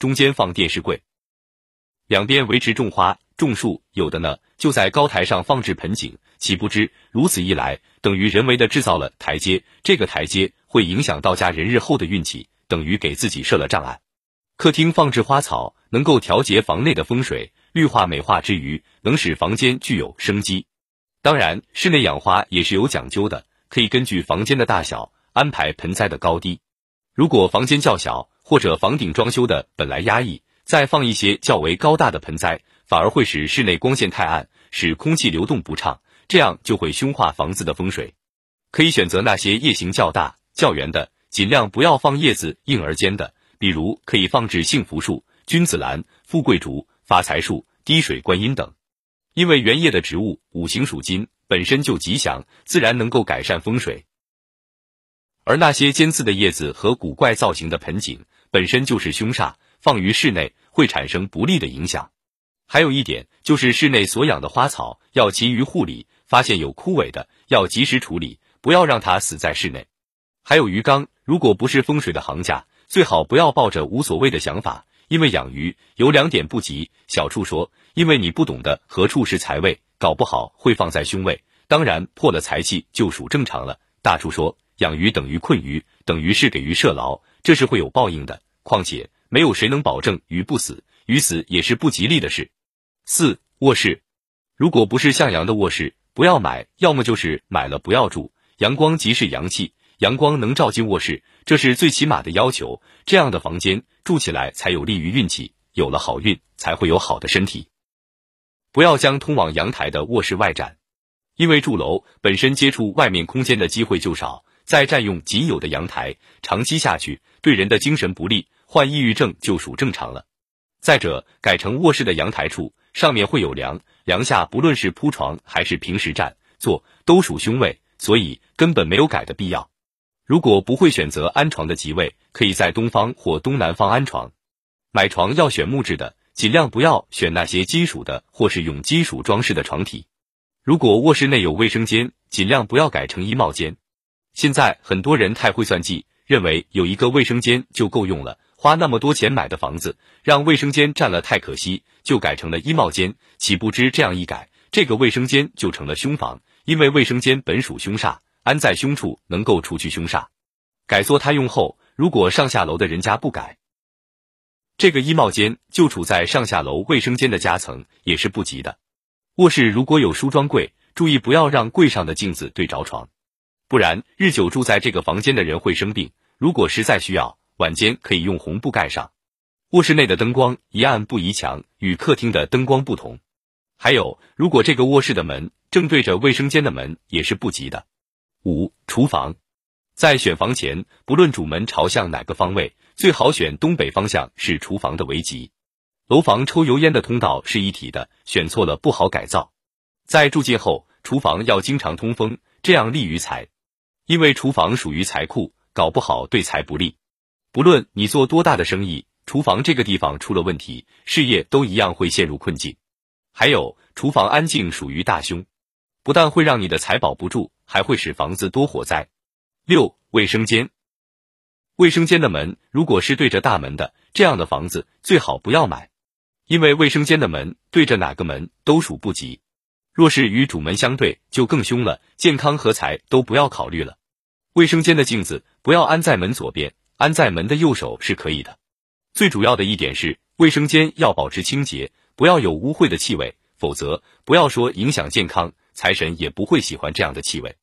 中间放电视柜，两边维持种花种树，有的呢就在高台上放置盆景，岂不知如此一来，等于人为的制造了台阶，这个台阶会影响到家人日后的运气，等于给自己设了障碍。客厅放置花草，能够调节房内的风水，绿化美化之余，能使房间具有生机。当然，室内养花也是有讲究的，可以根据房间的大小安排盆栽的高低。如果房间较小，或者房顶装修的本来压抑，再放一些较为高大的盆栽，反而会使室内光线太暗，使空气流动不畅，这样就会凶化房子的风水。可以选择那些叶形较大、较圆的，尽量不要放叶子硬而尖的。比如可以放置幸福树、君子兰、富贵竹、发财树、滴水观音等，因为圆叶的植物五行属金，本身就吉祥，自然能够改善风水。而那些尖刺的叶子和古怪造型的盆景，本身就是凶煞，放于室内会产生不利的影响。还有一点就是室内所养的花草要勤于护理，发现有枯萎的要及时处理，不要让它死在室内。还有鱼缸，如果不是风水的行家。最好不要抱着无所谓的想法，因为养鱼有两点不吉。小处说，因为你不懂得何处是财位，搞不好会放在凶位，当然破了财气就属正常了。大处说，养鱼等于困鱼，等于是给鱼设牢，这是会有报应的。况且没有谁能保证鱼不死，鱼死也是不吉利的事。四卧室，如果不是向阳的卧室，不要买，要么就是买了不要住。阳光即是阳气。阳光能照进卧室，这是最起码的要求。这样的房间住起来才有利于运气，有了好运才会有好的身体。不要将通往阳台的卧室外展，因为住楼本身接触外面空间的机会就少，再占用仅有的阳台，长期下去对人的精神不利，患抑郁症就属正常了。再者，改成卧室的阳台处，上面会有梁，梁下不论是铺床还是平时站坐，都属凶位，所以根本没有改的必要。如果不会选择安床的吉位，可以在东方或东南方安床。买床要选木质的，尽量不要选那些金属的或是用金属装饰的床体。如果卧室内有卫生间，尽量不要改成衣帽间。现在很多人太会算计，认为有一个卫生间就够用了，花那么多钱买的房子，让卫生间占了太可惜，就改成了衣帽间。岂不知这样一改，这个卫生间就成了凶房，因为卫生间本属凶煞。安在凶处，能够除去凶煞。改作他用后，如果上下楼的人家不改，这个衣帽间就处在上下楼卫生间的夹层，也是不吉的。卧室如果有梳妆柜，注意不要让柜上的镜子对着床，不然日久住在这个房间的人会生病。如果实在需要，晚间可以用红布盖上。卧室内的灯光宜暗不宜强，与客厅的灯光不同。还有，如果这个卧室的门正对着卫生间的门，也是不吉的。五、厨房，在选房前，不论主门朝向哪个方位，最好选东北方向是厨房的为吉。楼房抽油烟的通道是一体的，选错了不好改造。在住进后，厨房要经常通风，这样利于财。因为厨房属于财库，搞不好对财不利。不论你做多大的生意，厨房这个地方出了问题，事业都一样会陷入困境。还有，厨房安静属于大凶。不但会让你的财保不住，还会使房子多火灾。六、卫生间，卫生间的门如果是对着大门的，这样的房子最好不要买，因为卫生间的门对着哪个门都属不吉。若是与主门相对，就更凶了，健康和财都不要考虑了。卫生间的镜子不要安在门左边，安在门的右手是可以的。最主要的一点是，卫生间要保持清洁，不要有污秽的气味，否则不要说影响健康。财神也不会喜欢这样的气味。